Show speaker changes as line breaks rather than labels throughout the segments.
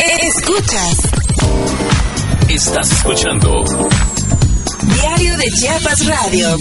Escuchas.
Estás escuchando
Diario de Chiapas Radio.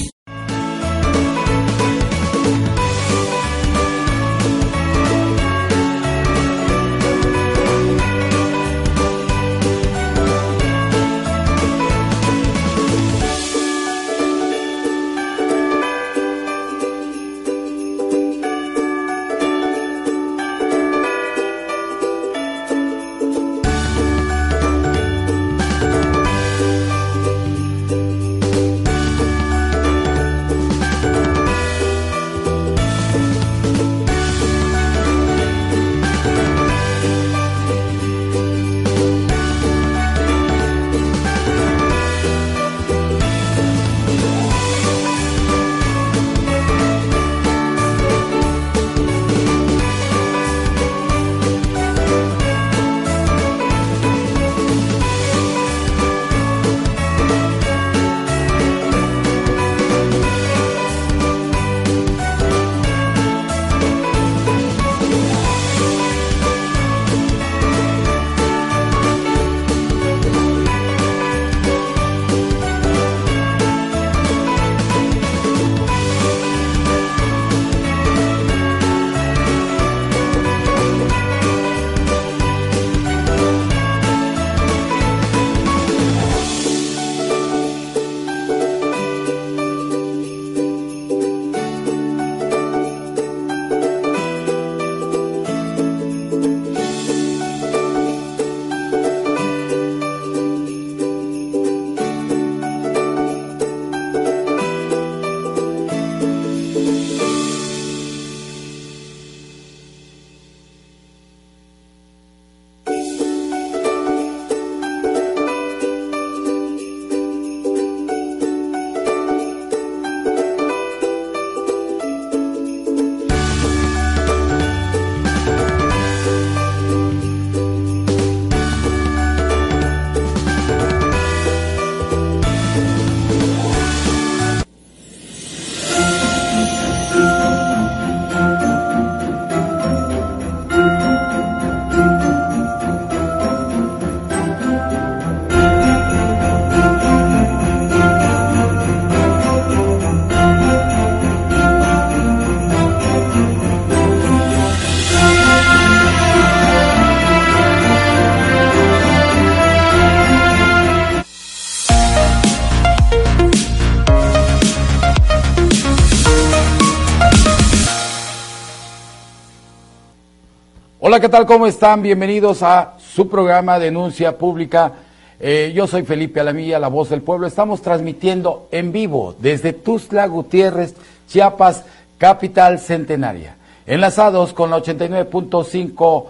Hola, ¿qué tal? ¿Cómo están? Bienvenidos a su programa Denuncia Pública. Eh, yo soy Felipe Alamilla, la voz del pueblo. Estamos transmitiendo en vivo desde Tuzla Gutiérrez, Chiapas, capital centenaria. Enlazados con la 89.5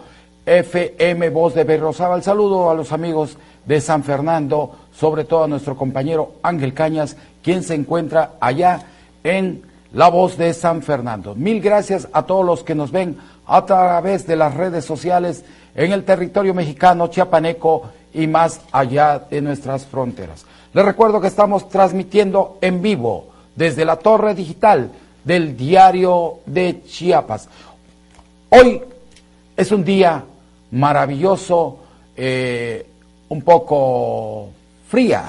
FM Voz de Berrosaba. saludo a los amigos de San Fernando, sobre todo a nuestro compañero Ángel Cañas, quien se encuentra allá en la voz de San Fernando. Mil gracias a todos los que nos ven a través de las redes sociales en el territorio mexicano, chiapaneco y más allá de nuestras fronteras. Les recuerdo que estamos transmitiendo en vivo desde la torre digital del diario de Chiapas. Hoy es un día maravilloso, eh, un poco fría,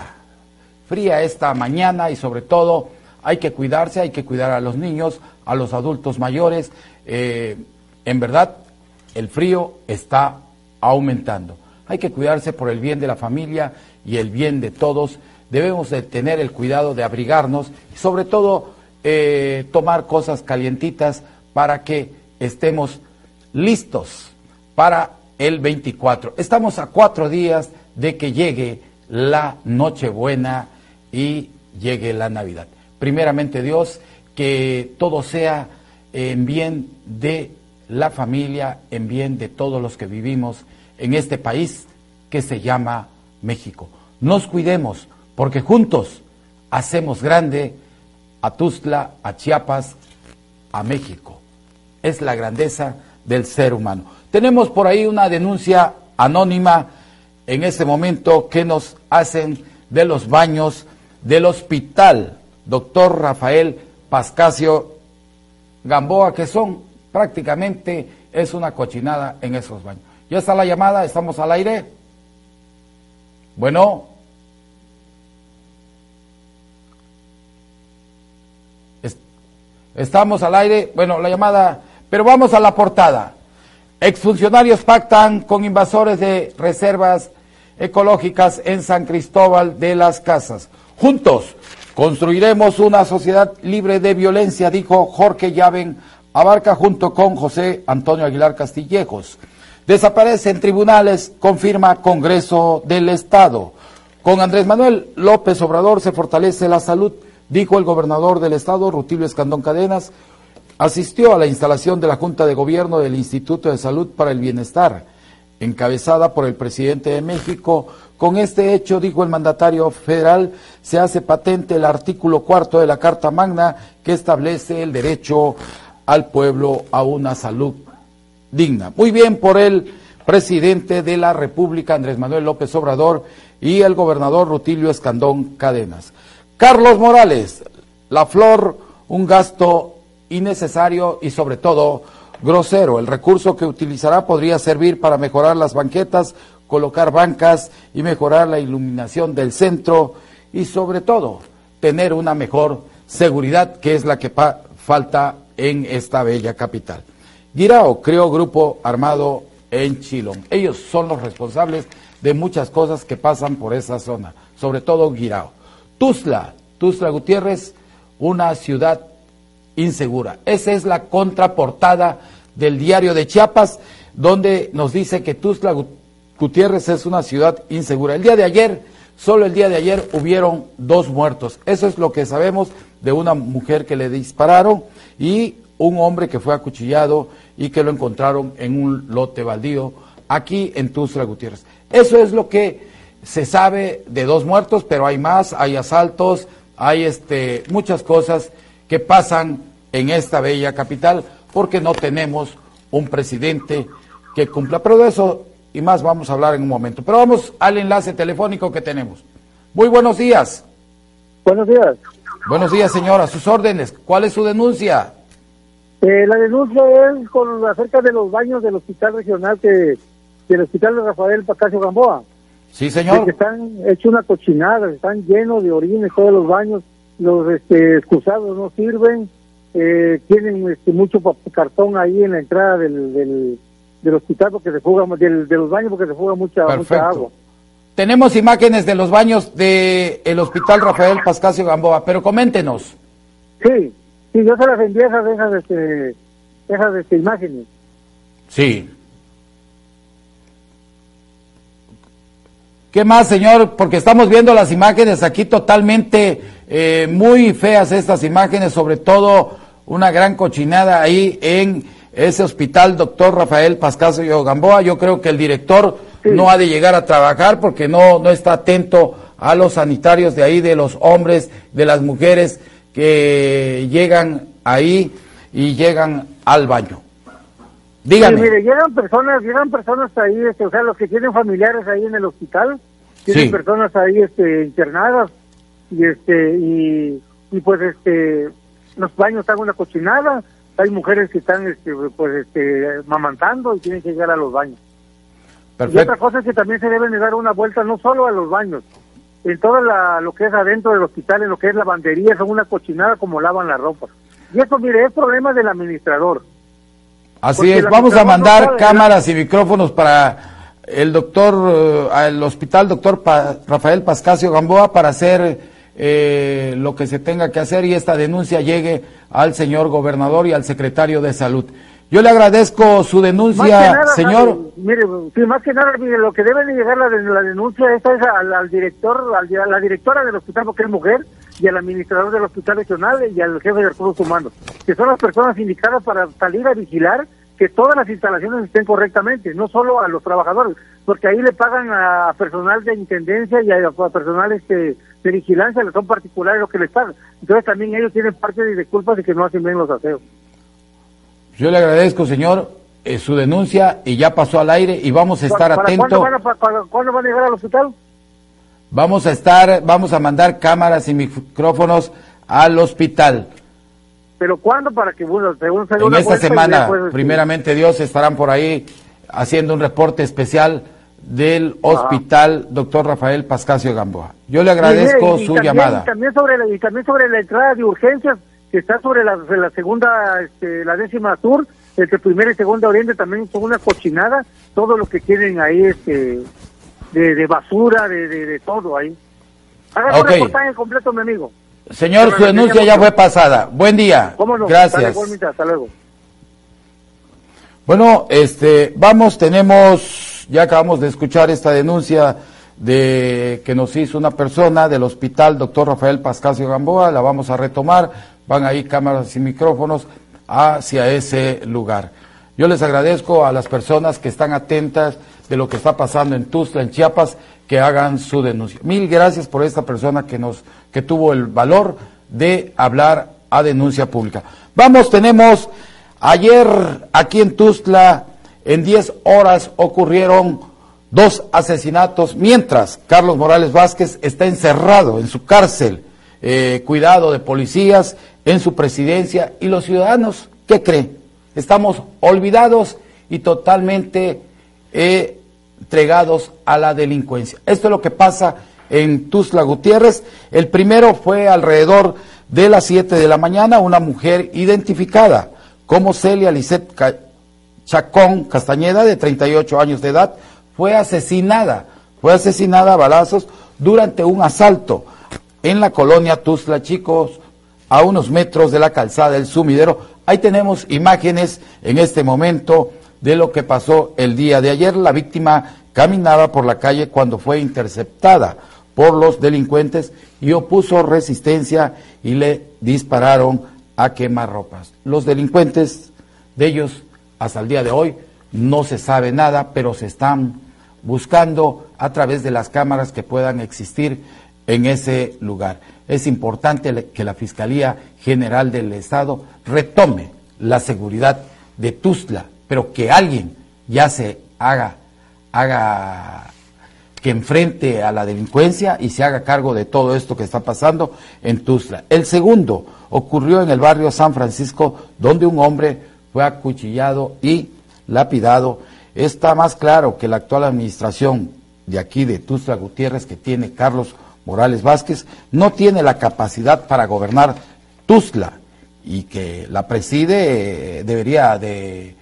fría esta mañana y sobre todo hay que cuidarse, hay que cuidar a los niños, a los adultos mayores. Eh, en verdad, el frío está aumentando. Hay que cuidarse por el bien de la familia y el bien de todos. Debemos de tener el cuidado de abrigarnos y sobre todo eh, tomar cosas calientitas para que estemos listos para el 24. Estamos a cuatro días de que llegue la Nochebuena y llegue la Navidad. Primeramente Dios, que todo sea en bien de la familia, en bien de todos los que vivimos en este país que se llama México. Nos cuidemos, porque juntos hacemos grande a Tuzla, a Chiapas, a México. Es la grandeza del ser humano. Tenemos por ahí una denuncia anónima en este momento que nos hacen de los baños del hospital doctor Rafael Pascasio Gamboa, que son prácticamente es una cochinada en esos baños. ¿Ya está la llamada? ¿Estamos al aire? Bueno. Estamos al aire. Bueno, la llamada. Pero vamos a la portada. Exfuncionarios pactan con invasores de reservas ecológicas en San Cristóbal de las Casas. Juntos construiremos una sociedad libre de violencia, dijo Jorge Llaven Abarca junto con José Antonio Aguilar Castillejos. Desaparece en tribunales, confirma Congreso del Estado. Con Andrés Manuel López Obrador se fortalece la salud, dijo el gobernador del Estado, Rutilio Escandón Cadenas. Asistió a la instalación de la Junta de Gobierno del Instituto de Salud para el Bienestar, encabezada por el presidente de México. Con este hecho, dijo el mandatario federal, se hace patente el artículo cuarto de la Carta Magna que establece el derecho al pueblo a una salud digna. Muy bien por el presidente de la República, Andrés Manuel López Obrador, y el gobernador Rutilio Escandón Cadenas. Carlos Morales, la flor, un gasto innecesario y sobre todo grosero. El recurso que utilizará podría servir para mejorar las banquetas, colocar bancas y mejorar la iluminación del centro y sobre todo tener una mejor seguridad que es la que falta en esta bella capital. Guirao creó grupo armado en Chilón. Ellos son los responsables de muchas cosas que pasan por esa zona, sobre todo Guirao. Tuzla, Tuzla Gutiérrez, una ciudad insegura. Esa es la contraportada del diario de Chiapas, donde nos dice que Tuzla Gutiérrez es una ciudad insegura. El día de ayer, solo el día de ayer, hubieron dos muertos. Eso es lo que sabemos de una mujer que le dispararon y un hombre que fue acuchillado y que lo encontraron en un lote baldío aquí en Tuzla Gutiérrez. Eso es lo que se sabe de dos muertos, pero hay más, hay asaltos, hay este, muchas cosas que pasan en esta bella capital porque no tenemos un presidente que cumpla. Pero de eso y más vamos a hablar en un momento. Pero vamos al enlace telefónico que tenemos. Muy buenos días.
Buenos días.
Buenos días, señora. Sus órdenes. ¿Cuál es su denuncia?
Eh, la denuncia es con acerca de los baños del hospital regional que del hospital de Rafael Pacasio Gamboa.
Sí, señor.
Que están hecho una cochinada, están llenos de orines todos los baños, los este, excusados no sirven, eh, tienen este, mucho cartón ahí en la entrada del, del, hospital porque se fuga, del, de los baños porque se fuga mucha, mucha agua.
Tenemos imágenes de los baños del el Hospital Rafael Pascasio Gamboa, pero coméntenos.
Sí, sí, yo se las envié esas, esas, este, esas este, imágenes.
Sí. ¿Qué más, señor? Porque estamos viendo las imágenes aquí totalmente eh, muy feas estas imágenes, sobre todo una gran cochinada ahí en ese hospital, doctor Rafael Pascasio Gamboa. Yo creo que el director no ha de llegar a trabajar porque no, no está atento a los sanitarios de ahí, de los hombres, de las mujeres que llegan ahí y llegan al baño. Dígame.
mire, llegan personas, llegan personas ahí, este, o sea, los que tienen familiares ahí en el hospital, tienen personas ahí este, internadas y este y, y pues este los baños están una cochinada, hay mujeres que están este, pues este mamantando y tienen que llegar a los baños. Y otra cosa es que también se deben de dar una vuelta no solo a los baños, en todo lo que es adentro del hospital, en lo que es lavandería, son una cochinada como lavan la ropa. Y eso, mire, es problema del administrador.
Así es, vamos a mandar cámaras y micrófonos para el doctor, eh, al hospital doctor Rafael Pascasio Gamboa para hacer eh, lo que se tenga que hacer y esta denuncia llegue al señor gobernador y al secretario de salud. Yo le agradezco su denuncia, señor.
mire, sí, más que nada, mire, lo que debe de llegar la, la denuncia esta es al, director, a la directora del hospital, porque es mujer, y al administrador del hospital regional y al jefe de recursos humanos, que son las personas indicadas para salir a vigilar que todas las instalaciones estén correctamente, no solo a los trabajadores, porque ahí le pagan a personal de intendencia y a, personal este, de vigilancia, son particulares los que les pagan. Entonces también ellos tienen parte de culpa de que no hacen bien los aseos.
Yo le agradezco, señor, eh, su denuncia y ya pasó al aire y vamos a estar atentos.
¿cuándo van, a, llegar al hospital?
Vamos a estar, vamos a mandar cámaras y micrófonos al hospital.
¿Pero cuándo? Para que, bueno, según
En esta semana, primeramente Dios, estarán por ahí haciendo un reporte especial del hospital doctor Rafael Pascasio Gamboa. Yo le agradezco su llamada.
También sobre la, y también sobre la entrada de urgencias que está sobre la, la segunda, este, la décima sur, entre primera y segunda oriente, también con una cochinada, todo lo que quieren ahí, este, de, basura, de, de, todo ahí. Haga un reportaje completo, mi amigo.
Señor, su denuncia ya fue pasada. Buen día. Gracias.
hasta luego.
Bueno, este, vamos, tenemos, ya acabamos de escuchar esta denuncia de que nos hizo una persona del hospital doctor Rafael Pascasio Gamboa, la vamos a retomar, van ahí cámaras y micrófonos hacia ese lugar. Yo les agradezco a las personas que están atentas de lo que está pasando en Tuzla, en Chiapas, que hagan su denuncia. Mil gracias por esta persona que nos, que tuvo el valor de hablar a denuncia pública. Vamos, tenemos ayer aquí en Tuzla, en 10 horas ocurrieron dos asesinatos, mientras Carlos Morales Vázquez está encerrado en su cárcel, eh, cuidado de policías, en su presidencia, y los ciudadanos, ¿qué creen? Estamos olvidados y totalmente eh, entregados a la delincuencia. Esto es lo que pasa en Tuzla Gutiérrez. El primero fue alrededor de las 7 de la mañana, una mujer identificada como Celia Lisset Chacón Castañeda, de 38 años de edad, fue asesinada, fue asesinada a balazos durante un asalto en la colonia Tuzla, chicos, a unos metros de la calzada del sumidero. Ahí tenemos imágenes en este momento de lo que pasó el día de ayer. La víctima caminaba por la calle cuando fue interceptada por los delincuentes y opuso resistencia y le dispararon a quemarropas. Los delincuentes de ellos hasta el día de hoy no se sabe nada, pero se están buscando a través de las cámaras que puedan existir en ese lugar. Es importante que la Fiscalía General del Estado retome la seguridad de Tuzla, pero que alguien ya se haga, haga que enfrente a la delincuencia y se haga cargo de todo esto que está pasando en Tuzla. El segundo ocurrió en el barrio San Francisco, donde un hombre fue acuchillado y lapidado. Está más claro que la actual administración de aquí de Tuzla Gutiérrez, que tiene Carlos Morales Vázquez, no tiene la capacidad para gobernar Tuzla y que la preside eh, debería de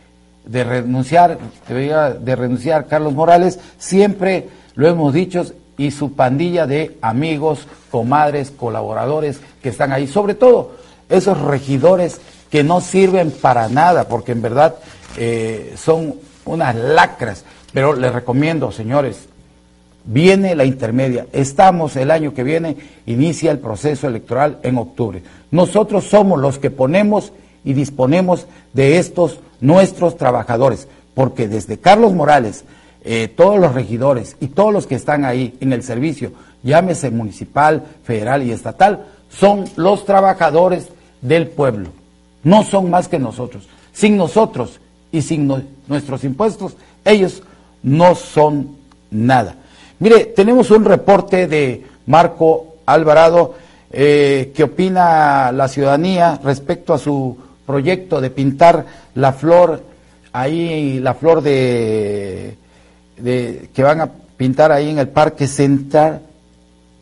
de renunciar, de renunciar Carlos Morales, siempre lo hemos dicho, y su pandilla de amigos, comadres, colaboradores que están ahí, sobre todo esos regidores que no sirven para nada, porque en verdad eh, son unas lacras, pero les recomiendo, señores, viene la intermedia, estamos el año que viene, inicia el proceso electoral en octubre. Nosotros somos los que ponemos y disponemos de estos nuestros trabajadores, porque desde Carlos Morales, eh, todos los regidores y todos los que están ahí en el servicio, llámese municipal, federal y estatal, son los trabajadores del pueblo. No son más que nosotros. Sin nosotros y sin nuestros impuestos, ellos no son nada. Mire, tenemos un reporte de Marco Alvarado eh, que opina la ciudadanía respecto a su proyecto de pintar la flor, ahí la flor de, que van a pintar ahí en el Parque Central,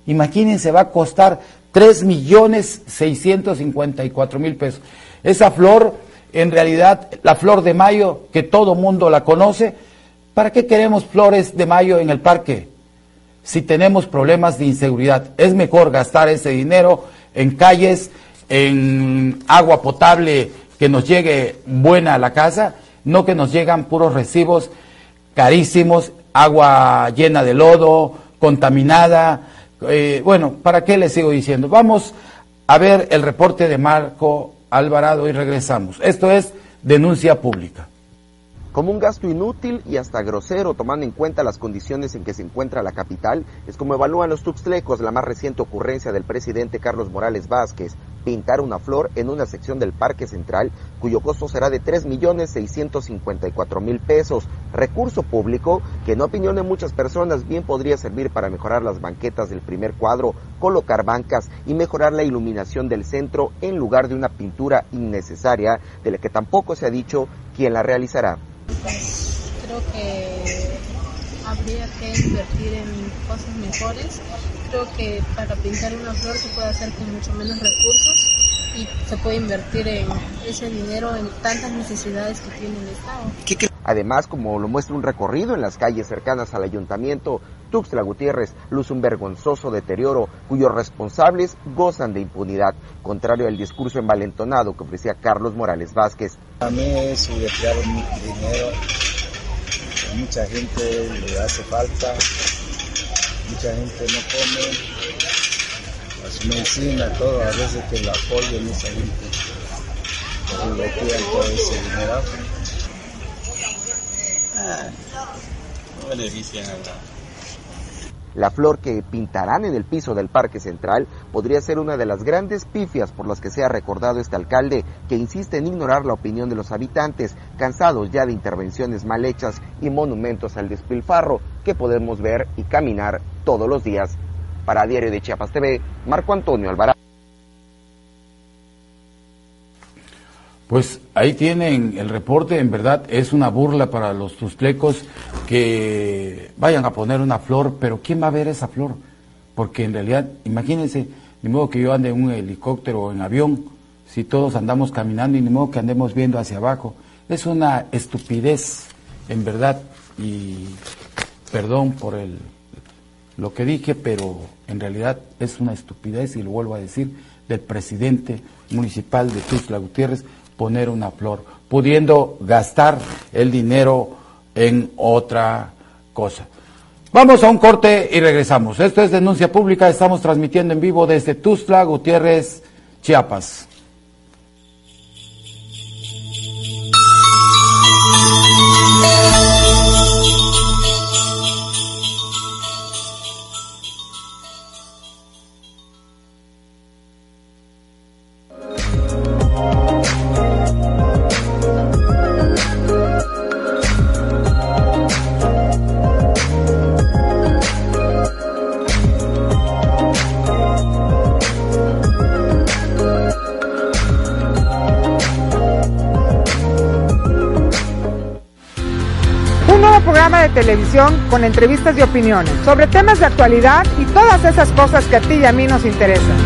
imagínense, va a costar tres millones seiscientos cincuenta y cuatro mil pesos. Esa flor, en realidad, la flor de mayo, que todo mundo la conoce, ¿para qué queremos flores de mayo en el parque? Si tenemos problemas de inseguridad, es mejor gastar ese dinero en calles en agua potable que nos llegue buena a la casa, no que nos llegan puros recibos carísimos, agua llena de lodo, contaminada. Eh, bueno, ¿para qué les sigo diciendo? Vamos a ver el reporte de Marco Alvarado y regresamos. Esto es denuncia pública
como un gasto inútil y hasta grosero tomando en cuenta las condiciones en que se encuentra la capital, es como evalúan los tuxtlecos la más reciente ocurrencia del presidente Carlos Morales Vázquez, pintar una flor en una sección del Parque Central cuyo costo será de 3.654.000 pesos, recurso público que en opinión de muchas personas bien podría servir para mejorar las banquetas del primer cuadro, colocar bancas y mejorar la iluminación del centro en lugar de una pintura innecesaria de la que tampoco se ha dicho quién la realizará.
Creo que habría que invertir en cosas mejores. Creo que para pintar una flor se puede hacer con mucho menos recursos y se puede invertir en ese dinero en tantas necesidades que tiene el Estado.
Además, como lo muestra un recorrido en las calles cercanas al ayuntamiento, Tuxtla Gutiérrez luce un vergonzoso deterioro cuyos responsables gozan de impunidad, contrario al discurso envalentonado que ofrecía Carlos Morales Vázquez.
A mí eso de dinero, a mucha gente le hace falta, mucha gente no come, las medicinas, todo, a veces que lo apoyen esa gente, que todo ese dinero. Ah, no benefician a la
la flor que pintarán en el piso del Parque Central podría ser una de las grandes pifias por las que se ha recordado este alcalde, que insiste en ignorar la opinión de los habitantes, cansados ya de intervenciones mal hechas y monumentos al despilfarro que podemos ver y caminar todos los días. Para Diario de Chiapas TV, Marco Antonio Alvarado.
Pues ahí tienen el reporte, en verdad es una burla para los tustlecos que vayan a poner una flor, pero ¿quién va a ver esa flor? Porque en realidad, imagínense, ni modo que yo ande en un helicóptero o en avión, si todos andamos caminando y ni modo que andemos viendo hacia abajo. Es una estupidez, en verdad, y perdón por el, lo que dije, pero en realidad es una estupidez, y lo vuelvo a decir, del presidente municipal de Tuzla Gutiérrez, poner una flor, pudiendo gastar el dinero en otra cosa. Vamos a un corte y regresamos. Esto es Denuncia Pública, estamos transmitiendo en vivo desde Tuzla, Gutiérrez, Chiapas.
Televisión con entrevistas y opiniones sobre temas de actualidad y todas esas cosas que a ti y a mí nos interesan.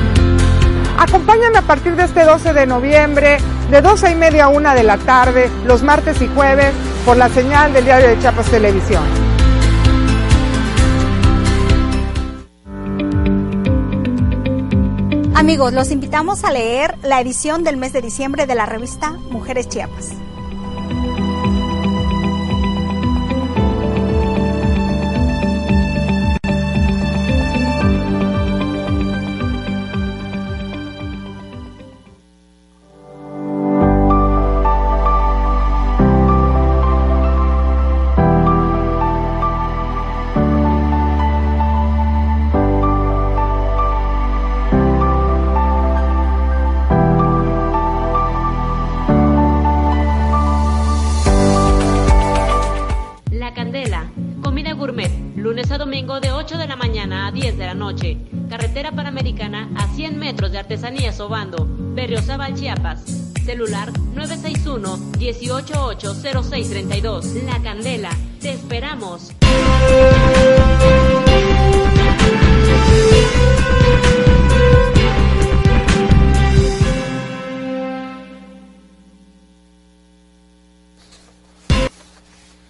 Acompáñame a partir de este 12 de noviembre, de 12 y media a 1 de la tarde, los martes y jueves, por la señal del diario de Chiapas Televisión.
Amigos, los invitamos a leer la edición del mes de diciembre de la revista Mujeres Chiapas.
Artesanía Sobando, Berriozábal, Chiapas. Celular 961-188-0632. La Candela. Te esperamos.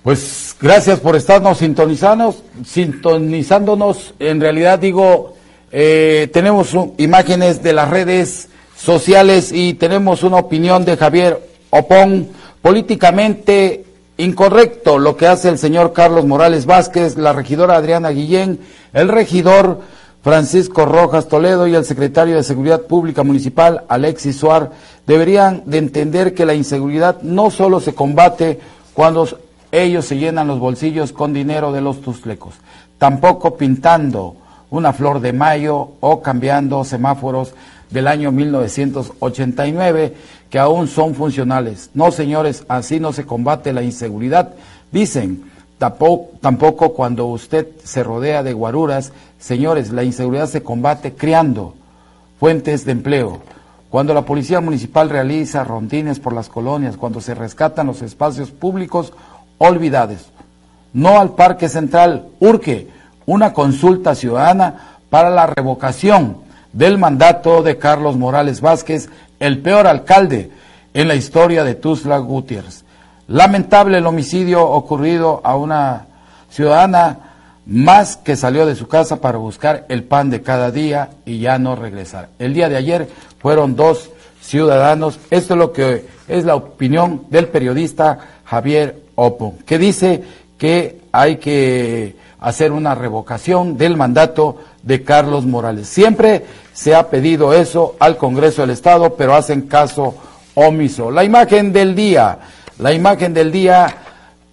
Pues gracias por estarnos sintonizando, sintonizándonos. En realidad digo, eh, tenemos imágenes de las redes sociales y tenemos una opinión de Javier Opón, políticamente incorrecto lo que hace el señor Carlos Morales Vázquez, la regidora Adriana Guillén, el regidor Francisco Rojas Toledo y el secretario de Seguridad Pública Municipal Alexis Suar. Deberían de entender que la inseguridad no solo se combate cuando ellos se llenan los bolsillos con dinero de los tuslecos, tampoco pintando una flor de mayo o cambiando semáforos del año 1989 que aún son funcionales. No, señores, así no se combate la inseguridad. Dicen, tampoco, cuando usted se rodea de guaruras, señores, la inseguridad se combate creando fuentes de empleo. Cuando la policía municipal realiza rondines por las colonias, cuando se rescatan los espacios públicos olvidados, no al Parque Central. Urque, una consulta ciudadana para la revocación del mandato de Carlos Morales Vázquez, el peor alcalde en la historia de Tuzla Gutiérrez. Lamentable el homicidio ocurrido a una ciudadana más que salió de su casa para buscar el pan de cada día y ya no regresar. El día de ayer fueron dos ciudadanos. Esto es lo que es la opinión del periodista Javier Opo, que dice que hay que hacer una revocación del mandato de Carlos Morales. Siempre se ha pedido eso al Congreso del Estado, pero hacen caso omiso. La imagen del día, la imagen del día,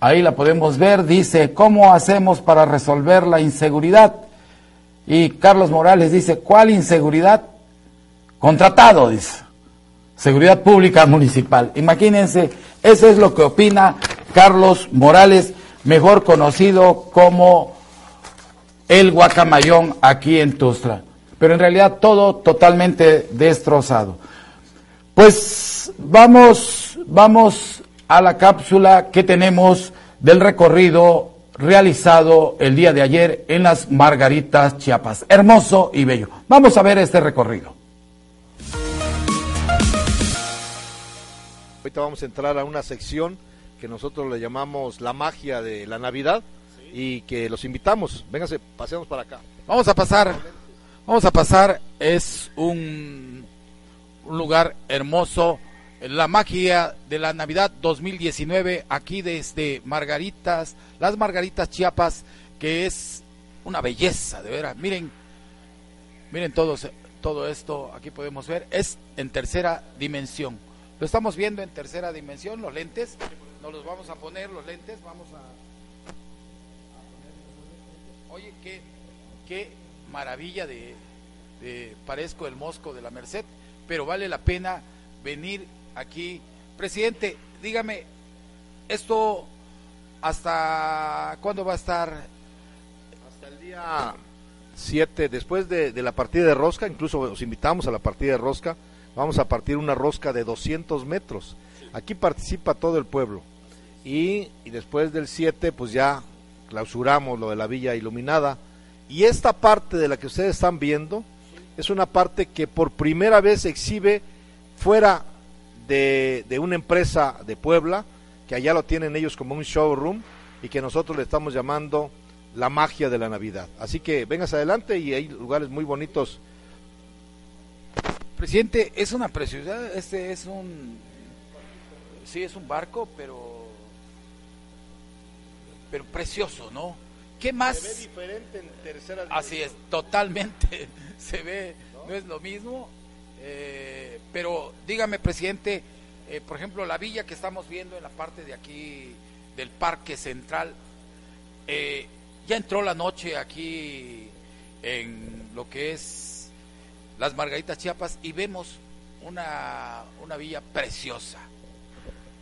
ahí la podemos ver, dice, ¿cómo hacemos para resolver la inseguridad? Y Carlos Morales dice, ¿cuál inseguridad? Contratado, dice. Seguridad Pública Municipal. Imagínense, eso es lo que opina Carlos Morales, mejor conocido como el guacamayón aquí en Tustra. Pero en realidad todo totalmente destrozado. Pues vamos, vamos a la cápsula que tenemos del recorrido realizado el día de ayer en las Margaritas Chiapas. Hermoso y bello. Vamos a ver este recorrido.
Ahorita vamos a entrar a una sección que nosotros le llamamos la magia de la Navidad y que los invitamos. Vénganse, paseamos para acá.
Vamos a pasar, vamos a pasar, es un, un lugar hermoso, la magia de la Navidad 2019, aquí desde Margaritas, las Margaritas Chiapas, que es una belleza, de veras. Miren, miren todos, todo esto, aquí podemos ver, es en tercera dimensión. Lo estamos viendo en tercera dimensión, los lentes, nos los vamos a poner, los lentes, vamos a Oye, qué, qué maravilla de, parezco el mosco de la Merced, pero vale la pena venir aquí. Presidente, dígame, ¿esto hasta cuándo va a estar?
Hasta el día 7, después de, la partida de rosca, incluso os invitamos a la partida de rosca, vamos a partir una rosca de 200 metros. Aquí participa todo el pueblo. Y, y después del 7, pues ya clausuramos lo de la villa iluminada. Y esta parte de la que ustedes están viendo es una parte que por primera vez exhibe fuera de, una empresa de Puebla, que allá lo tienen ellos como un showroom y que nosotros le estamos llamando la magia de la Navidad. Así que vengas adelante y hay lugares muy bonitos.
Presidente, es una preciosidad, este es un, sí es un barco, pero pero precioso, ¿no? ¿Qué más?
Se ve diferente en tercera
dimensión. Así es, totalmente. Se ve, no, es lo mismo. Eh, pero dígame, presidente, eh, por ejemplo, la villa que estamos viendo en la parte de aquí del Parque Central, eh, ya entró la noche aquí en lo que es las Margaritas Chiapas y vemos una, una villa preciosa.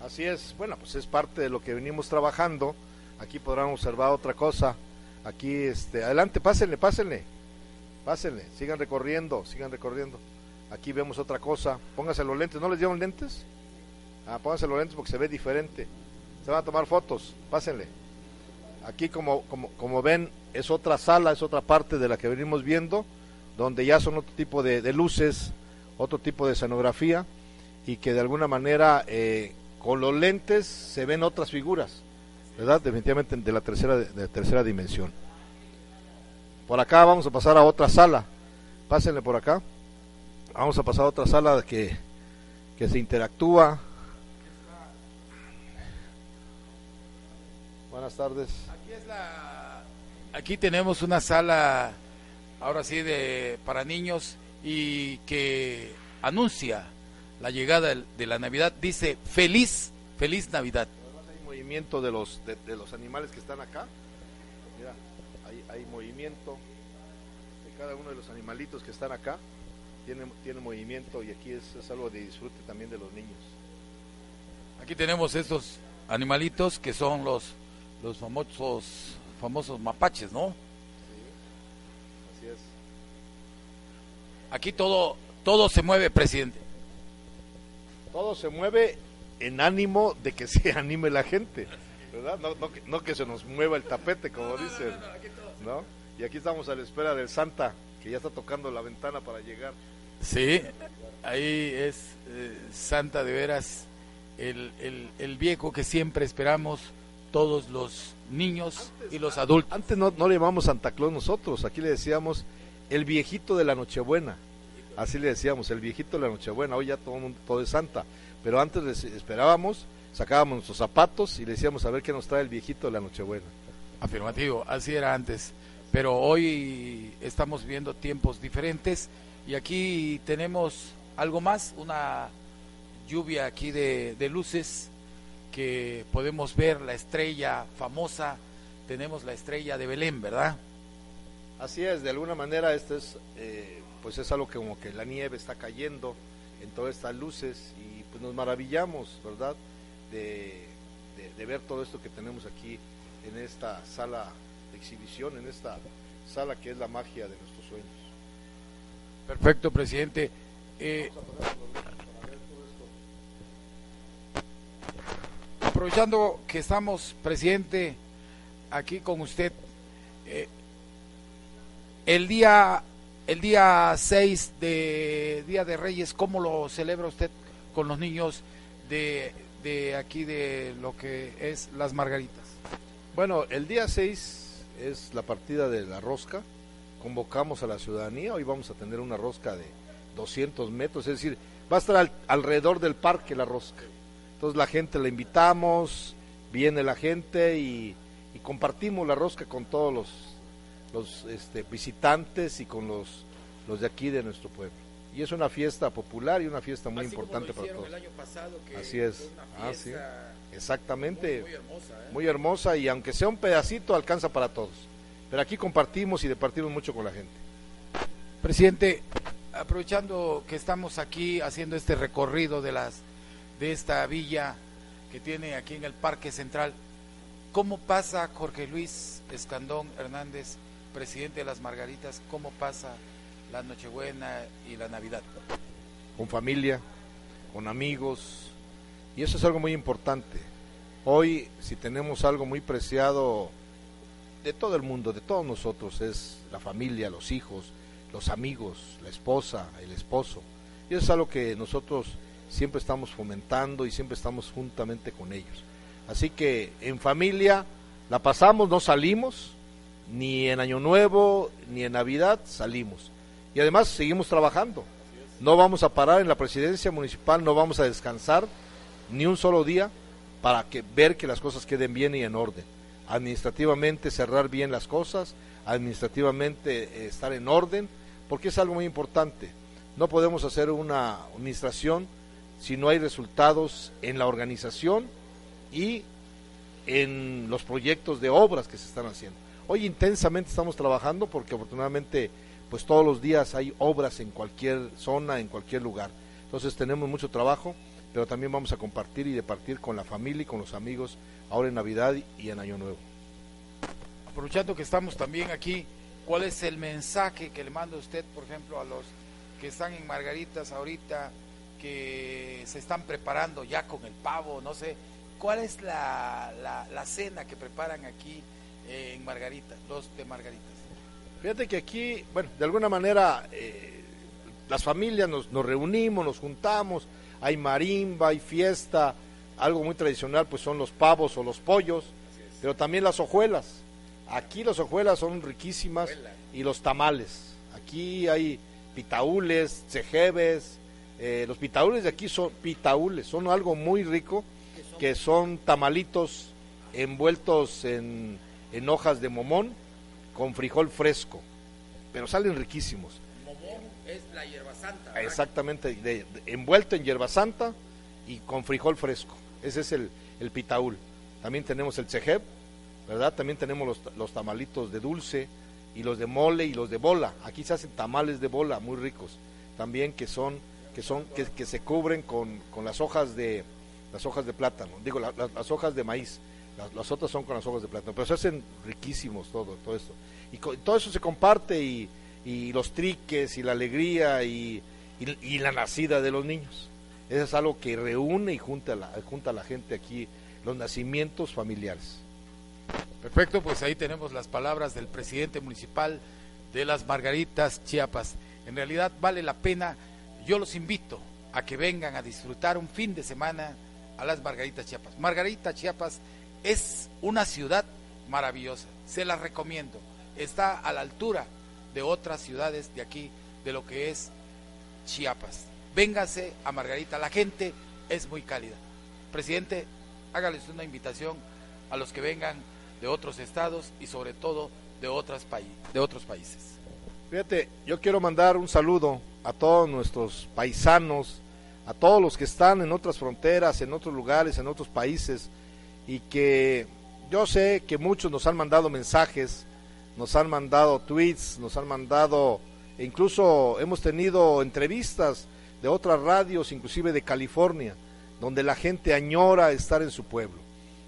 Así es, bueno, pues es parte de lo que venimos trabajando Aquí podrán observar otra cosa. Aquí, este, adelante, pásenle, pásenle, pásenle, sigan recorriendo, sigan recorriendo. Aquí vemos otra cosa. Pónganse los lentes, ¿no les dieron lentes? Ah, pónganse los lentes porque se ve diferente. Se van a tomar fotos, pásenle. Aquí, como, como, como ven, es otra sala, es otra parte de la que venimos viendo, donde ya son otro tipo de, luces, otro tipo de escenografía, y que de alguna manera eh, con los lentes se ven otras figuras ¿verdad? Definitivamente de la tercera, de tercera dimensión. Por acá vamos a pasar a otra sala. Pásenle por acá. Vamos a pasar a otra sala que, que se interactúa. Buenas tardes.
Aquí, la, aquí tenemos una sala, ahora sí, de, para niños y que anuncia la llegada de la Navidad. Dice, feliz, feliz Navidad
movimiento de los, de, los animales que están acá. Mira, hay, hay, movimiento de cada uno de los animalitos que están acá. Tiene, tiene movimiento y aquí es, es algo de disfrute también de los niños.
Aquí tenemos estos animalitos que son los, los famosos, famosos mapaches, ¿no?
Sí, así es.
Aquí todo, todo se mueve, presidente.
Todo se mueve en ánimo de que se anime la gente, ¿verdad? No, no, no, que se nos mueva el tapete, como dicen, ¿no? Y aquí estamos a la espera del Santa, que ya está tocando la ventana para llegar.
Sí, ahí es eh, Santa de veras, el, el, el, viejo que siempre esperamos todos los niños y los adultos.
Antes no, no le llamamos Santa Claus nosotros, aquí le decíamos el viejito de la Nochebuena. Así le decíamos, el viejito de la Nochebuena, hoy ya todo, mundo, todo es Santa. Pero antes les esperábamos, sacábamos nuestros zapatos y le decíamos a ver qué nos trae el viejito de la Nochebuena.
Afirmativo, así era antes. Pero hoy estamos viendo tiempos diferentes y aquí tenemos algo más, una lluvia aquí de, de luces que podemos ver la estrella famosa, tenemos la estrella de Belén, ¿verdad?
Así es, de alguna manera esto es, eh, pues es algo que como que la nieve está cayendo en todas estas luces y pues nos maravillamos, ¿verdad? De, de, ver todo esto que tenemos aquí en esta sala de exhibición, en esta sala que es la magia de nuestros sueños.
Perfecto, presidente. Eh, aprovechando que estamos, presidente, aquí con usted, eh, el día el día 6 de Día de Reyes, ¿cómo lo celebra usted con los niños de, de aquí de lo que es Las Margaritas?
Bueno, el día 6 es la partida de la rosca. Convocamos a la ciudadanía. Hoy vamos a tener una rosca de 200 metros, es decir, va a estar al, alrededor del parque la rosca. Entonces la gente la invitamos, viene la gente y, y compartimos la rosca con todos los los este, visitantes y con los, los de aquí de nuestro pueblo. Y es una fiesta popular y una fiesta muy
Así
importante
como lo
para todos.
El año pasado, que
Así es.
fue una
Ah, sí.
fiesta
Exactamente.
Muy, muy hermosa, ¿eh?
Muy hermosa y aunque sea un pedacito alcanza para todos. Pero aquí compartimos y departimos mucho con la gente.
Presidente, aprovechando que estamos aquí haciendo este recorrido de las de esta villa que tiene aquí en el Parque Central, ¿cómo pasa Jorge Luis Escandón Hernández, presidente de las Margaritas, cómo pasa la Nochebuena y la Navidad?
Con familia, con amigos. Y eso es algo muy importante. Hoy, si tenemos algo muy preciado de todo el mundo, de todos nosotros, es la familia, los hijos, los amigos, la esposa, el esposo. Y eso es algo que nosotros siempre estamos fomentando y siempre estamos juntamente con ellos. Así que en familia la pasamos, no salimos, ni en Año Nuevo, ni en Navidad salimos. Y además seguimos trabajando. No vamos a parar en la presidencia municipal, no vamos a descansar ni un solo día para que ver que las cosas queden bien y en orden. Administrativamente cerrar bien las cosas, administrativamente eh, estar en orden, porque es algo muy importante. No podemos hacer una administración si no hay resultados en la organización y en los proyectos de obras que se están haciendo. Hoy intensamente estamos trabajando porque afortunadamente pues todos los días hay obras en cualquier zona, en cualquier lugar. Entonces tenemos mucho trabajo, pero también vamos a compartir y departir con la familia y con los amigos ahora en Navidad y en Año Nuevo.
Aprovechando que estamos también aquí, ¿cuál es el mensaje que le manda usted, por ejemplo, a los que están en Margaritas ahorita, que se están preparando ya con el pavo, no sé, ¿cuál es la, la, cena que preparan aquí en Margaritas, los de Margaritas?
Fíjate que aquí, bueno, de alguna manera eh, las familias nos, nos, reunimos, nos juntamos, hay marimba, hay fiesta, algo muy tradicional pues son los pavos o los pollos, pero también las hojuelas. Aquí las hojuelas son riquísimas y los tamales. Aquí hay pitaúles, cejebes, eh, los pitaúles de aquí son pitaúles, son algo muy rico, que son tamalitos envueltos en, en hojas de momón con frijol fresco, pero salen riquísimos.
Momón es la hierba santa. ¿verdad?
Exactamente, de, de, envuelto en hierba santa y con frijol fresco. Ese es el, el pitaúl. También tenemos el cejeb, ¿verdad? También tenemos los, los, tamalitos de dulce y los de mole y los de bola. Aquí se hacen tamales de bola muy ricos, también que son que son que, que se cubren con, con, las hojas de las hojas de plátano, digo la, la, las hojas de maíz. Las, otras son con las hojas de plátano, pero se hacen riquísimos todo, todo esto. Y todo eso se comparte y, y, los triques y la alegría y, y, y, la nacida de los niños. Eso es algo que reúne y junta a la, junta a la gente aquí los nacimientos familiares.
Perfecto, pues ahí tenemos las palabras del presidente municipal de las Margaritas Chiapas. En realidad vale la pena, yo los invito a que vengan a disfrutar un fin de semana a las Margaritas Chiapas. Margarita Chiapas es una ciudad maravillosa, se la recomiendo. Está a la altura de otras ciudades de aquí, de lo que es Chiapas. Véngase a Margarita, la gente es muy cálida. Presidente, hágales una invitación a los que vengan de otros estados y sobre todo de, otras de otros países.
Fíjate, yo quiero mandar un saludo a todos nuestros paisanos, a todos los que están en otras fronteras, en otros lugares, en otros países, y que yo sé que muchos nos han mandado mensajes, nos han mandado tweets, nos han mandado, e incluso hemos tenido entrevistas de otras radios, inclusive de California, donde la gente añora estar en su pueblo.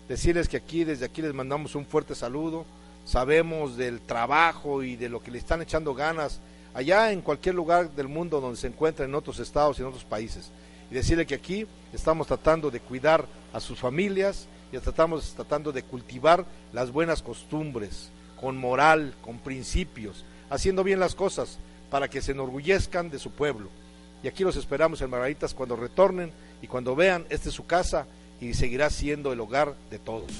Decirles que aquí, desde aquí les mandamos un fuerte saludo, sabemos del trabajo y de lo que le están echando ganas allá en cualquier lugar del mundo donde se encuentran en otros estados y en otros países. Y decirle que aquí estamos tratando de cuidar a sus familias y estamos tratando de cultivar las buenas costumbres, con moral, con principios, haciendo bien las cosas para que se enorgullezcan de su pueblo. Y aquí los esperamos en Margaritas cuando retornen y cuando vean, esta es su casa y seguirá siendo el hogar de todos.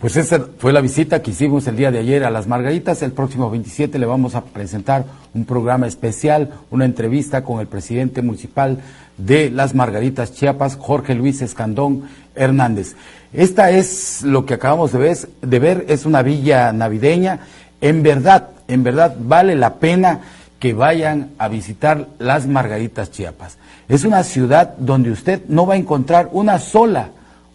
Pues esa fue la visita que hicimos el día de ayer a las Margaritas. El próximo 27 le vamos a presentar un programa especial, una entrevista con el presidente municipal de las Margaritas Chiapas, Jorge Luis Escandón Hernández. Esta es lo que acabamos de ver, de ver, es una villa navideña. En verdad, en verdad vale la pena que vayan a visitar las Margaritas Chiapas. Es una ciudad donde usted no va a encontrar una sola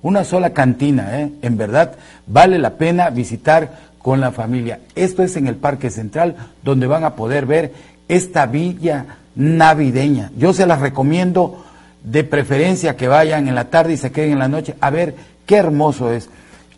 una sola cantina, ¿eh? en verdad vale la pena visitar con la familia. Esto es en el Parque Central, donde van a poder ver esta villa navideña. Yo se las recomiendo de preferencia que vayan en la tarde y se queden en la noche a ver qué hermoso es.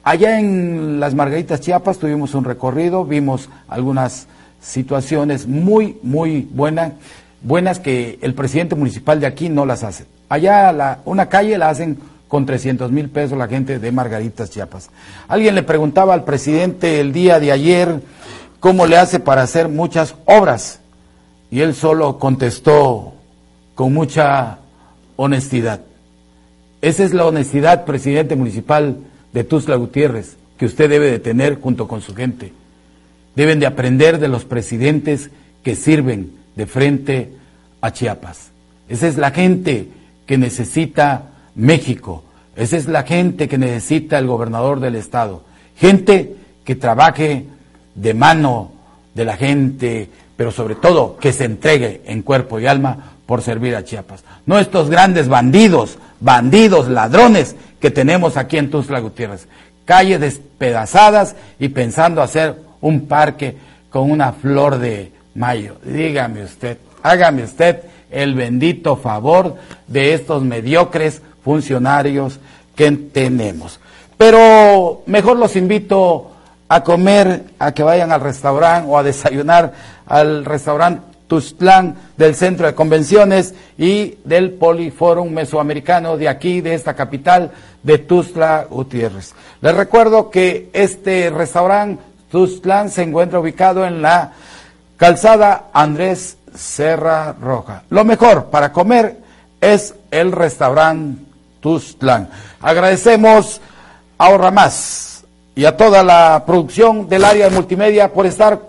Allá en las Margaritas Chiapas tuvimos un recorrido, vimos algunas situaciones muy, muy buenas, buenas que el presidente municipal de aquí no las hace. Allá una calle la hacen con 300 mil pesos la gente de Margaritas Chiapas. Alguien le preguntaba al presidente el día de ayer cómo le hace para hacer muchas obras y él solo contestó con mucha honestidad. Esa es la honestidad, presidente municipal de Tuzla Gutiérrez, que usted debe de tener junto con su gente. Deben de aprender de los presidentes que sirven de frente a Chiapas. Esa es la gente que necesita México. Esa es la gente que necesita el gobernador del estado. Gente que trabaje de mano de la gente, pero sobre todo que se entregue en cuerpo y alma por servir a Chiapas. No estos grandes bandidos, bandidos, ladrones que tenemos aquí en Tuzla Gutiérrez. Calles despedazadas y pensando hacer un parque con una flor de mayo. Dígame usted, hágame usted el bendito favor de estos mediocres funcionarios que tenemos. Pero mejor los invito a comer, a que vayan al restaurante o a desayunar al restaurante Tuztlán del Centro de Convenciones y del Poliforum Mesoamericano de aquí, de esta capital, de Tuzla Gutiérrez. Les recuerdo que este restaurante Tuztlán se encuentra ubicado en la calzada Andrés Serra Roja. Lo mejor para comer es el restaurante Tuztlán. Agradecemos a Ahorra Más y a toda la producción del área de multimedia por estar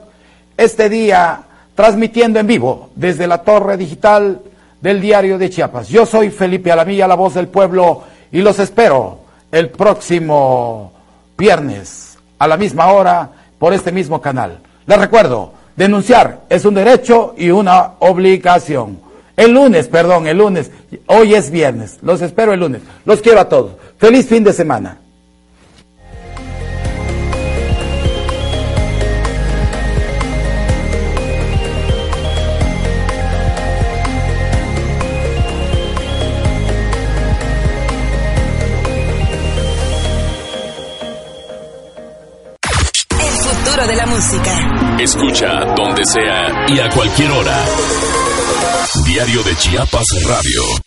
este día transmitiendo en vivo desde la torre digital del diario de Chiapas. Yo soy Felipe Alamilla, la voz del pueblo, y los espero el próximo viernes a la misma hora por este mismo canal. Les recuerdo, denunciar es un derecho y una obligación. El lunes, perdón, el lunes. Hoy es viernes. Los espero el lunes. Los quiero a todos. Feliz fin de semana.
El futuro de la música.
Escucha donde sea y a cualquier hora. Diario de Chiapas Radio.